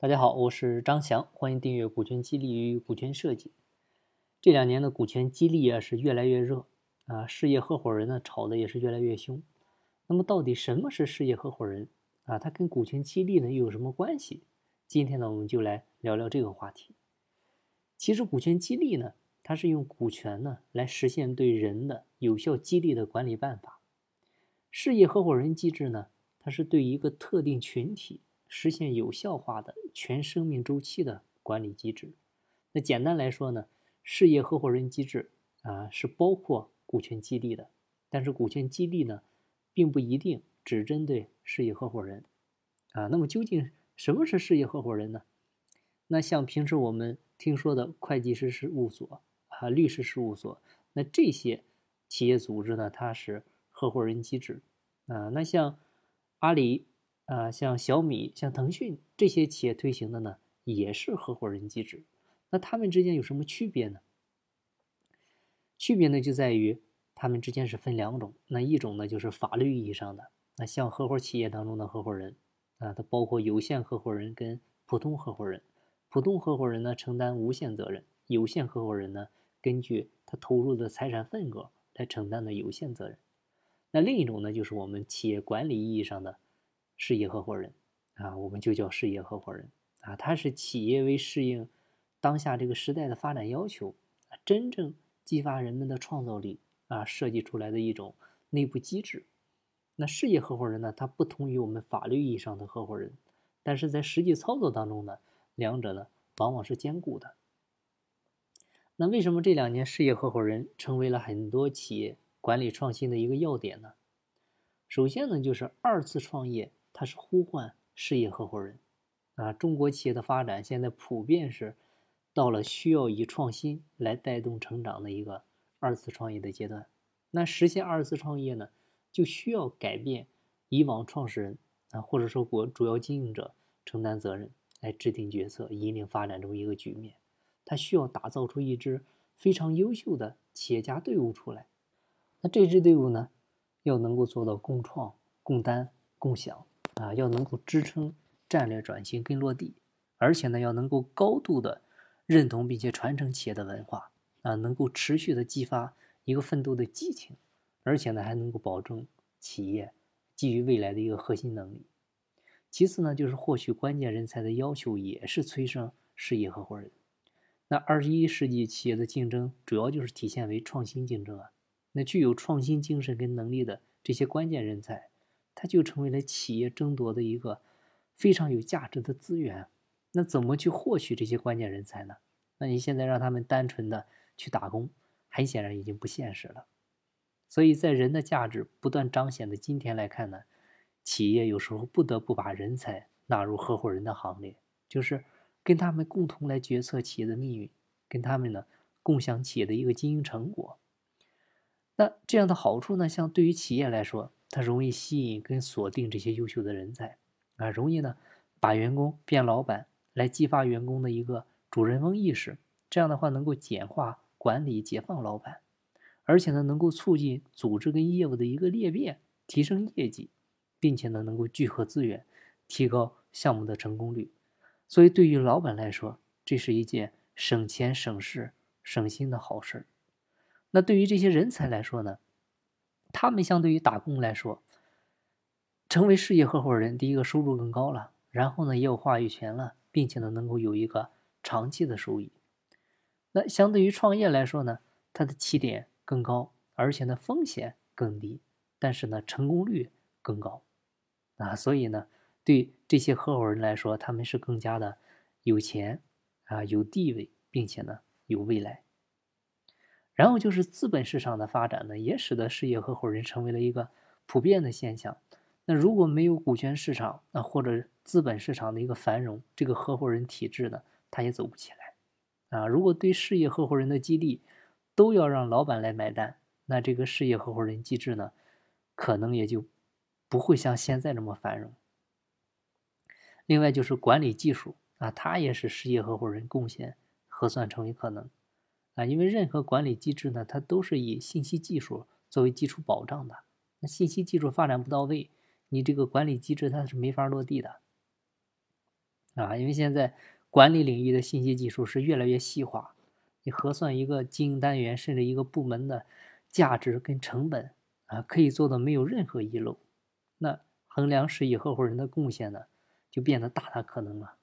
大家好，我是张翔，欢迎订阅股权激励与股权设计。这两年的股权激励啊是越来越热啊，事业合伙人呢炒的也是越来越凶。那么到底什么是事业合伙人啊？它跟股权激励呢又有什么关系？今天呢我们就来聊聊这个话题。其实股权激励呢，它是用股权呢来实现对人的有效激励的管理办法。事业合伙人机制呢，它是对一个特定群体。实现有效化的全生命周期的管理机制。那简单来说呢，事业合伙人机制啊是包括股权激励的，但是股权激励呢，并不一定只针对事业合伙人啊。那么究竟什么是事业合伙人呢？那像平时我们听说的会计师事务所啊、律师事务所，那这些企业组织呢，它是合伙人机制啊。那像阿里。啊，像小米、像腾讯这些企业推行的呢，也是合伙人机制。那他们之间有什么区别呢？区别呢就在于他们之间是分两种。那一种呢就是法律意义上的，那像合伙企业当中的合伙人啊，它包括有限合伙人跟普通合伙人。普通合伙人呢承担无限责任，有限合伙人呢根据他投入的财产份额来承担的有限责任。那另一种呢就是我们企业管理意义上的。事业合伙人啊，我们就叫事业合伙人啊。他是企业为适应当下这个时代的发展要求，真正激发人们的创造力啊，设计出来的一种内部机制。那事业合伙人呢，它不同于我们法律意义上的合伙人，但是在实际操作当中呢，两者呢往往是兼顾的。那为什么这两年事业合伙人成为了很多企业管理创新的一个要点呢？首先呢，就是二次创业。它是呼唤事业合伙人，啊，中国企业的发展现在普遍是到了需要以创新来带动成长的一个二次创业的阶段。那实现二次创业呢，就需要改变以往创始人啊，或者说国主要经营者承担责任，来制定决策，引领发展这么一个局面。他需要打造出一支非常优秀的企业家队伍出来。那这支队伍呢，要能够做到共创、共担、共享。啊，要能够支撑战略转型跟落地，而且呢，要能够高度的认同并且传承企业的文化啊，能够持续的激发一个奋斗的激情，而且呢，还能够保证企业基于未来的一个核心能力。其次呢，就是获取关键人才的要求也是催生事业合伙人。那二十一世纪企业的竞争主要就是体现为创新竞争啊，那具有创新精神跟能力的这些关键人才。它就成为了企业争夺的一个非常有价值的资源。那怎么去获取这些关键人才呢？那你现在让他们单纯的去打工，很显然已经不现实了。所以在人的价值不断彰显的今天来看呢，企业有时候不得不把人才纳入合伙人的行列，就是跟他们共同来决策企业的命运，跟他们呢共享企业的一个经营成果。那这样的好处呢，像对于企业来说。它容易吸引跟锁定这些优秀的人才，啊，容易呢把员工变老板，来激发员工的一个主人翁意识。这样的话能够简化管理，解放老板，而且呢能够促进组织跟业务的一个裂变，提升业绩，并且呢能够聚合资源，提高项目的成功率。所以对于老板来说，这是一件省钱省事省心的好事儿。那对于这些人才来说呢？他们相对于打工来说，成为事业合伙人，第一个收入更高了，然后呢也有话语权了，并且呢能够有一个长期的收益。那相对于创业来说呢，它的起点更高，而且呢风险更低，但是呢成功率更高啊。所以呢，对这些合伙人来说，他们是更加的有钱啊，有地位，并且呢有未来。然后就是资本市场的发展呢，也使得事业合伙人成为了一个普遍的现象。那如果没有股权市场，那或者资本市场的一个繁荣，这个合伙人体制呢，它也走不起来。啊，如果对事业合伙人的激励都要让老板来买单，那这个事业合伙人机制呢，可能也就不会像现在这么繁荣。另外就是管理技术啊，它也是事业合伙人贡献核算成为可能。啊，因为任何管理机制呢，它都是以信息技术作为基础保障的。那信息技术发展不到位，你这个管理机制它是没法落地的。啊，因为现在管理领域的信息技术是越来越细化，你核算一个经营单元甚至一个部门的价值跟成本啊，可以做到没有任何遗漏。那衡量事业合伙人的贡献呢，就变得大大可能了。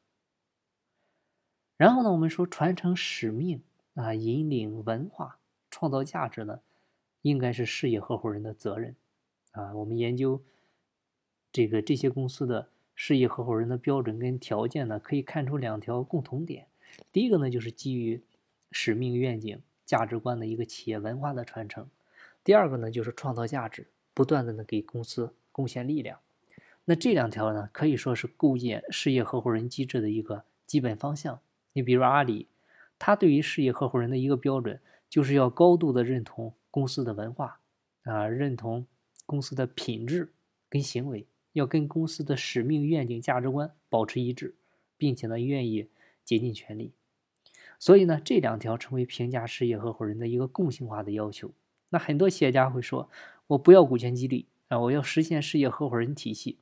然后呢，我们说传承使命啊，引领文化，创造价值呢，应该是事业合伙人的责任啊。我们研究这个这些公司的事业合伙人的标准跟条件呢，可以看出两条共同点。第一个呢，就是基于使命、愿景、价值观的一个企业文化的传承；第二个呢，就是创造价值，不断的呢给公司贡献力量。那这两条呢，可以说是构建事业合伙人机制的一个基本方向。你比如阿里，他对于事业合伙人的一个标准，就是要高度的认同公司的文化，啊，认同公司的品质跟行为，要跟公司的使命、愿景、价值观保持一致，并且呢，愿意竭尽全力。所以呢，这两条成为评价事业合伙人的一个共性化的要求。那很多企业家会说，我不要股权激励啊，我要实现事业合伙人体系。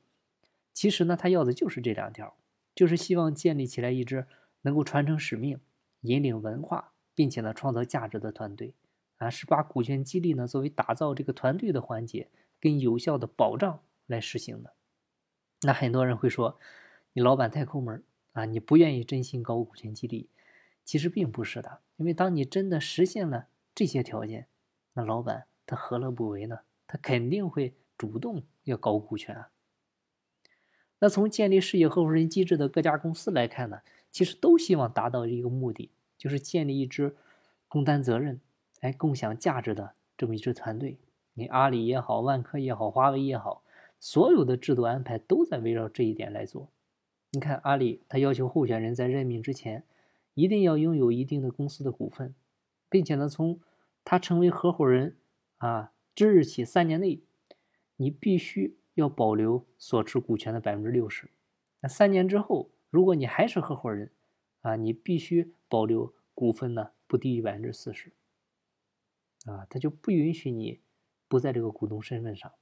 其实呢，他要的就是这两条，就是希望建立起来一支。能够传承使命、引领文化，并且呢创造价值的团队，啊，是把股权激励呢作为打造这个团队的环节跟有效的保障来实行的。那很多人会说，你老板太抠门啊，你不愿意真心搞股权激励。其实并不是的，因为当你真的实现了这些条件，那老板他何乐不为呢？他肯定会主动要搞股权啊。那从建立事业合伙人机制的各家公司来看呢？其实都希望达到一个目的，就是建立一支共担责任、哎共享价值的这么一支团队。你阿里也好，万科也好，华为也好，所有的制度安排都在围绕这一点来做。你看阿里，他要求候选人在任命之前一定要拥有一定的公司的股份，并且呢，从他成为合伙人啊之日起三年内，你必须要保留所持股权的百分之六十。那三年之后。如果你还是合伙人，啊，你必须保留股份呢，不低于百分之四十，啊，他就不允许你不在这个股东身份上。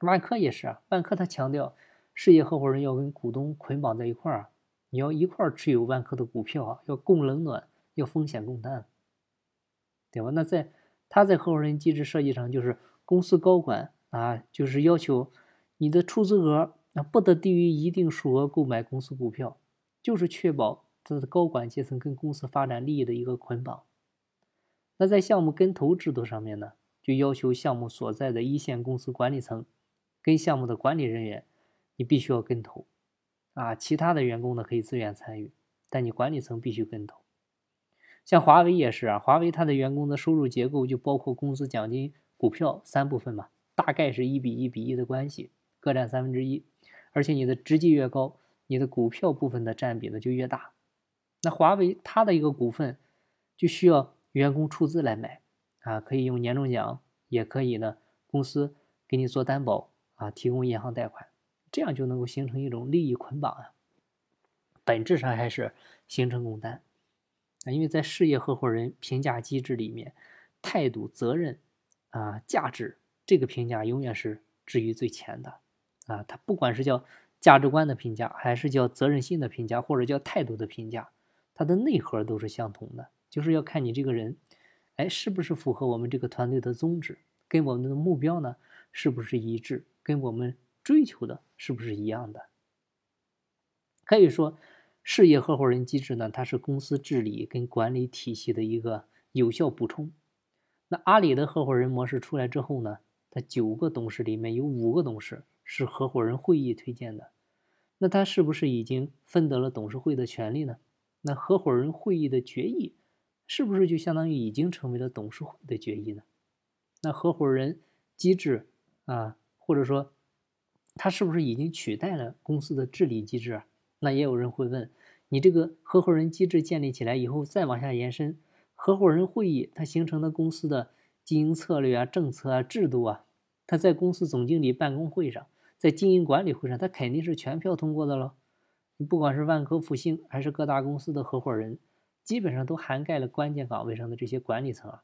万科也是啊，万科他强调事业合伙人要跟股东捆绑在一块儿啊，你要一块儿持有万科的股票啊，要共冷暖，要风险共担，对吧？那在他在合伙人机制设计上，就是公司高管啊，就是要求你的出资额。那不得低于一定数额购买公司股票，就是确保这是高管阶层跟公司发展利益的一个捆绑。那在项目跟投制度上面呢，就要求项目所在的一线公司管理层跟项目的管理人员，你必须要跟投，啊，其他的员工呢可以自愿参与，但你管理层必须跟投。像华为也是啊，华为它的员工的收入结构就包括工资、奖金、股票三部分嘛，大概是一比一比一的关系，各占三分之一。而且你的职级越高，你的股票部分的占比呢就越大。那华为它的一个股份就需要员工出资来买啊，可以用年终奖，也可以呢公司给你做担保啊，提供银行贷款，这样就能够形成一种利益捆绑啊。本质上还是形成共担啊，因为在事业合伙人评价机制里面，态度、责任啊、价值这个评价永远是置于最前的。啊，它不管是叫价值观的评价，还是叫责任心的评价，或者叫态度的评价，它的内核都是相同的，就是要看你这个人，哎，是不是符合我们这个团队的宗旨，跟我们的目标呢是不是一致，跟我们追求的是不是一样的？可以说，事业合伙人机制呢，它是公司治理跟管理体系的一个有效补充。那阿里的合伙人模式出来之后呢，它九个董事里面有五个董事。是合伙人会议推荐的，那他是不是已经分得了董事会的权利呢？那合伙人会议的决议，是不是就相当于已经成为了董事会的决议呢？那合伙人机制啊，或者说，他是不是已经取代了公司的治理机制啊？那也有人会问，你这个合伙人机制建立起来以后，再往下延伸，合伙人会议它形成的公司的经营策略啊、政策啊、制度啊，它在公司总经理办公会上。在经营管理会上，它肯定是全票通过的了。不管是万科、复兴，还是各大公司的合伙人，基本上都涵盖了关键岗位上的这些管理层啊。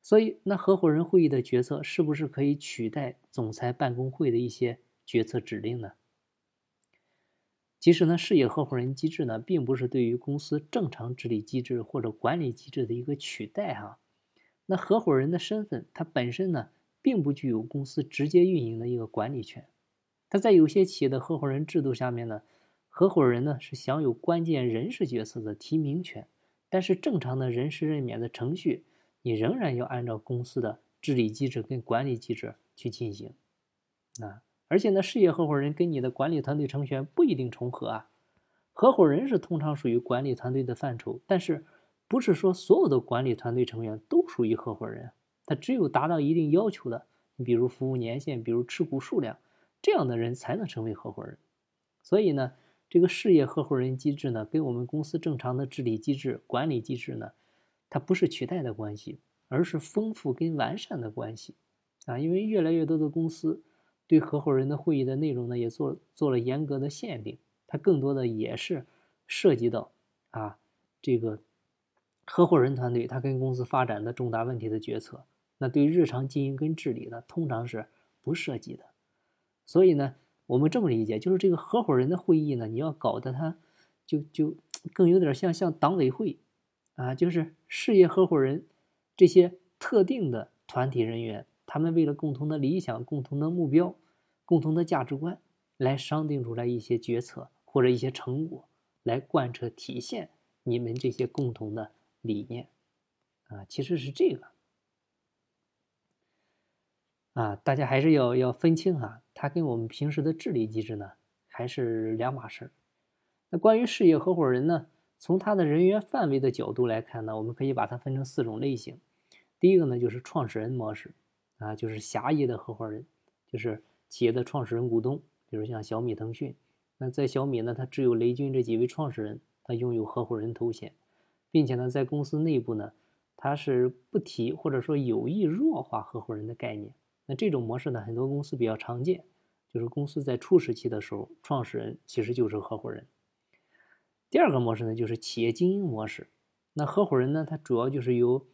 所以，那合伙人会议的决策是不是可以取代总裁办公会的一些决策指令呢？其实呢，事业合伙人机制呢，并不是对于公司正常治理机制或者管理机制的一个取代哈。那合伙人的身份，它本身呢，并不具有公司直接运营的一个管理权。它在有些企业的合伙人制度下面呢，合伙人呢是享有关键人事角色的提名权，但是正常的人事任免的程序，你仍然要按照公司的治理机制跟管理机制去进行。啊，而且呢，事业合伙人跟你的管理团队成员不一定重合啊。合伙人是通常属于管理团队的范畴，但是不是说所有的管理团队成员都属于合伙人？他只有达到一定要求的，比如服务年限，比如持股数量。这样的人才能成为合伙人，所以呢，这个事业合伙人机制呢，跟我们公司正常的治理机制、管理机制呢，它不是取代的关系，而是丰富跟完善的关系啊。因为越来越多的公司对合伙人的会议的内容呢，也做做了严格的限定，它更多的也是涉及到啊这个合伙人团队他跟公司发展的重大问题的决策，那对日常经营跟治理呢，通常是不涉及的。所以呢，我们这么理解，就是这个合伙人的会议呢，你要搞得他，就就更有点像像党委会，啊，就是事业合伙人这些特定的团体人员，他们为了共同的理想、共同的目标、共同的价值观，来商定出来一些决策或者一些成果，来贯彻体现你们这些共同的理念，啊，其实是这个。啊，大家还是要要分清哈，它跟我们平时的治理机制呢还是两码事。那关于事业合伙人呢，从他的人员范围的角度来看呢，我们可以把它分成四种类型。第一个呢就是创始人模式，啊，就是狭义的合伙人，就是企业的创始人股东，比如像小米、腾讯。那在小米呢，它只有雷军这几位创始人，他拥有合伙人头衔，并且呢，在公司内部呢，他是不提或者说有意弱化合伙人的概念。那这种模式呢，很多公司比较常见，就是公司在初始期的时候，创始人其实就是合伙人。第二个模式呢，就是企业经营模式。那合伙人呢，他主要就是由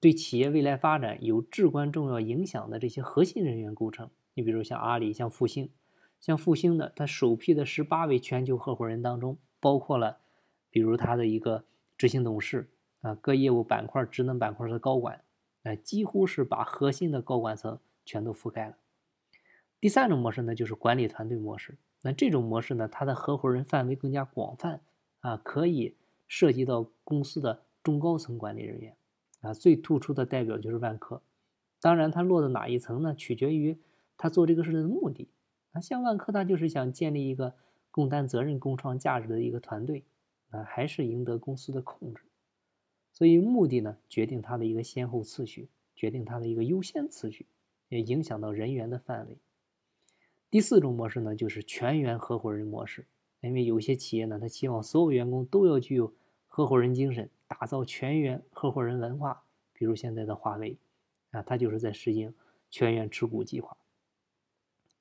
对企业未来发展有至关重要影响的这些核心人员构成。你比如像阿里、像复兴、像复兴的，他首批的十八位全球合伙人当中，包括了比如他的一个执行董事啊，各业务板块、职能板块的高管。哎，几乎是把核心的高管层全都覆盖了。第三种模式呢，就是管理团队模式。那这种模式呢，它的合伙人范围更加广泛啊，可以涉及到公司的中高层管理人员啊。最突出的代表就是万科。当然，它落到哪一层呢，取决于他做这个事的目的。啊，像万科，它就是想建立一个共担责任、共创价值的一个团队啊，还是赢得公司的控制。所以目的呢，决定它的一个先后次序，决定它的一个优先次序，也影响到人员的范围。第四种模式呢，就是全员合伙人模式。因为有些企业呢，他希望所有员工都要具有合伙人精神，打造全员合伙人文化。比如现在的华为，啊，它就是在实行全员持股计划。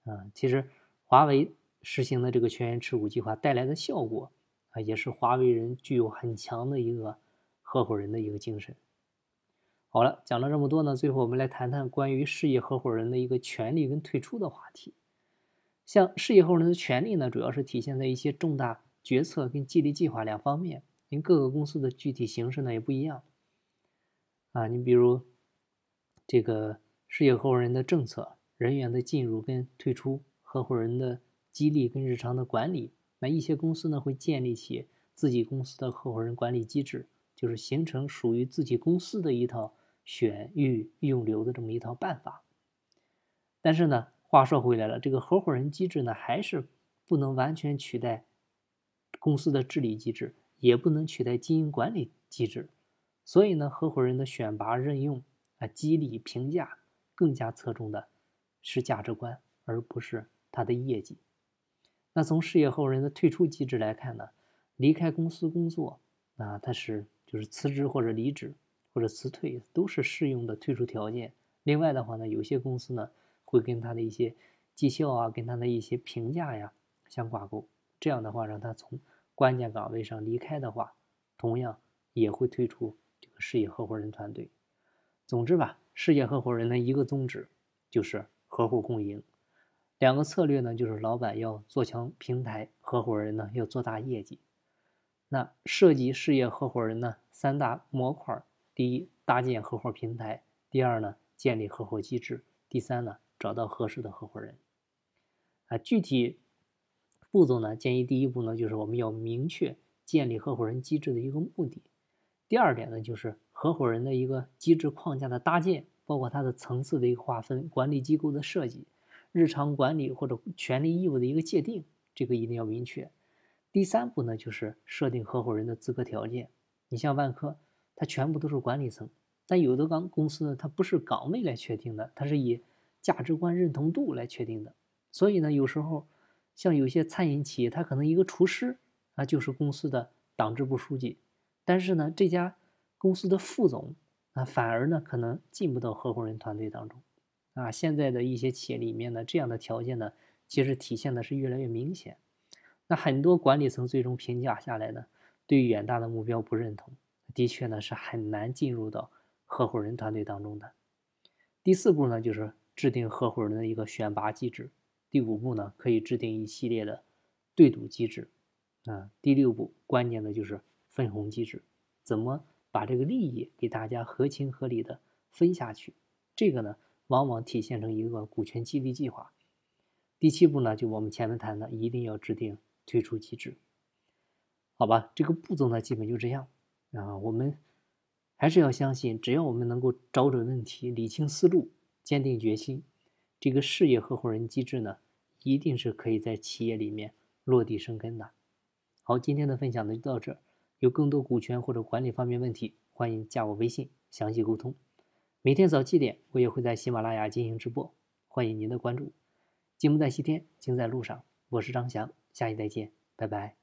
啊，其实华为实行的这个全员持股计划带来的效果，啊，也是华为人具有很强的一个。合伙人的一个精神。好了，讲了这么多呢，最后我们来谈谈关于事业合伙人的一个权利跟退出的话题。像事业合伙人的权利呢，主要是体现在一些重大决策跟激励计划两方面。因各个公司的具体形式呢也不一样。啊，你比如这个事业合伙人的政策、人员的进入跟退出、合伙人的激励跟日常的管理，那一些公司呢会建立起自己公司的合伙人管理机制。就是形成属于自己公司的一套选育用留的这么一套办法。但是呢，话说回来了，这个合伙人机制呢，还是不能完全取代公司的治理机制，也不能取代经营管理机制。所以呢，合伙人的选拔、任用啊、激励、评价，更加侧重的是价值观，而不是他的业绩。那从事业合伙人的退出机制来看呢，离开公司工作啊，他是。就是辞职或者离职或者辞退都是适用的退出条件。另外的话呢，有些公司呢会跟他的一些绩效啊，跟他的一些评价呀相挂钩。这样的话，让他从关键岗位上离开的话，同样也会退出这个事业合伙人团队。总之吧，事业合伙人的一个宗旨就是合伙共赢。两个策略呢，就是老板要做强平台，合伙人呢要做大业绩。那设计事业合伙人呢，三大模块：第一，搭建合伙平台；第二呢，建立合伙机制；第三呢，找到合适的合伙人。啊，具体步骤呢，建议第一步呢，就是我们要明确建立合伙人机制的一个目的；第二点呢，就是合伙人的一个机制框架的搭建，包括它的层次的一个划分、管理机构的设计。日常管理或者权利义务的一个界定，这个一定要明确。第三步呢，就是设定合伙人的资格条件。你像万科，它全部都是管理层，但有的岗公司呢，它不是岗位来确定的，它是以价值观认同度来确定的。所以呢，有时候像有些餐饮企业，它可能一个厨师啊，就是公司的党支部书记，但是呢，这家公司的副总啊，反而呢，可能进不到合伙人团队当中。啊，现在的一些企业里面呢，这样的条件呢，其实体现的是越来越明显。那很多管理层最终评价下来呢，对远大的目标不认同，的确呢是很难进入到合伙人团队当中的。第四步呢，就是制定合伙人的一个选拔机制。第五步呢，可以制定一系列的对赌机制。啊，第六步关键的就是分红机制，怎么把这个利益给大家合情合理的分下去？这个呢？往往体现成一个股权激励计划。第七步呢，就我们前面谈的，一定要制定退出机制。好吧，这个步骤呢，基本就这样啊。我们还是要相信，只要我们能够找准问题、理清思路、坚定决心，这个事业合伙人机制呢，一定是可以在企业里面落地生根的。好，今天的分享呢就到这儿。有更多股权或者管理方面问题，欢迎加我微信详细沟通。每天早七点，我也会在喜马拉雅进行直播，欢迎您的关注。节目在西天，精在路上。我是张翔，下期再见，拜拜。